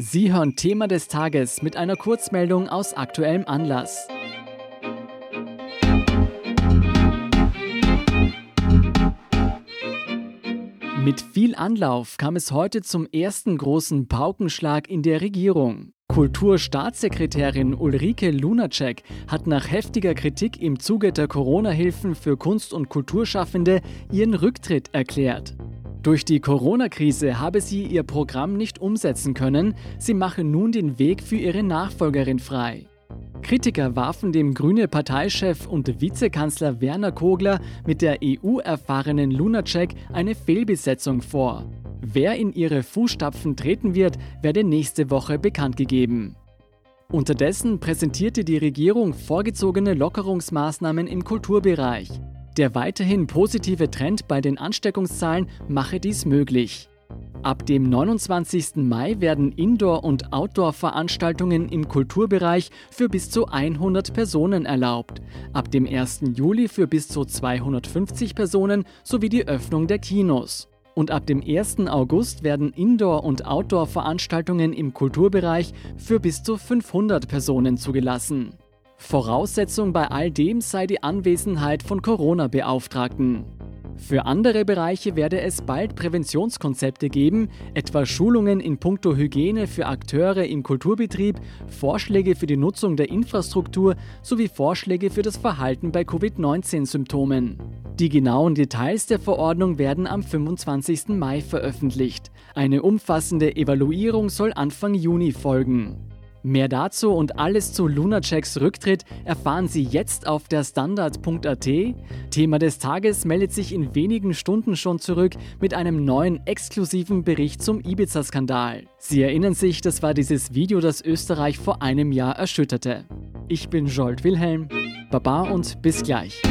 Sie hören Thema des Tages mit einer Kurzmeldung aus aktuellem Anlass. Mit viel Anlauf kam es heute zum ersten großen Paukenschlag in der Regierung. Kulturstaatssekretärin Ulrike Lunacek hat nach heftiger Kritik im Zuge der Corona-Hilfen für Kunst- und Kulturschaffende ihren Rücktritt erklärt. Durch die Corona-Krise habe sie ihr Programm nicht umsetzen können. Sie mache nun den Weg für ihre Nachfolgerin frei. Kritiker warfen dem grüne Parteichef und Vizekanzler Werner Kogler mit der EU-erfahrenen Lunacek eine Fehlbesetzung vor. Wer in ihre Fußstapfen treten wird, werde nächste Woche bekannt gegeben. Unterdessen präsentierte die Regierung vorgezogene Lockerungsmaßnahmen im Kulturbereich. Der weiterhin positive Trend bei den Ansteckungszahlen mache dies möglich. Ab dem 29. Mai werden Indoor- und Outdoor-Veranstaltungen im Kulturbereich für bis zu 100 Personen erlaubt, ab dem 1. Juli für bis zu 250 Personen sowie die Öffnung der Kinos. Und ab dem 1. August werden Indoor- und Outdoor-Veranstaltungen im Kulturbereich für bis zu 500 Personen zugelassen. Voraussetzung bei all dem sei die Anwesenheit von Corona-Beauftragten. Für andere Bereiche werde es bald Präventionskonzepte geben, etwa Schulungen in puncto Hygiene für Akteure im Kulturbetrieb, Vorschläge für die Nutzung der Infrastruktur sowie Vorschläge für das Verhalten bei Covid-19-Symptomen. Die genauen Details der Verordnung werden am 25. Mai veröffentlicht. Eine umfassende Evaluierung soll Anfang Juni folgen. Mehr dazu und alles zu Lunachecks Rücktritt erfahren Sie jetzt auf der Standard.at. Thema des Tages meldet sich in wenigen Stunden schon zurück mit einem neuen exklusiven Bericht zum Ibiza-Skandal. Sie erinnern sich, das war dieses Video, das Österreich vor einem Jahr erschütterte. Ich bin Jolt Wilhelm. Baba und bis gleich.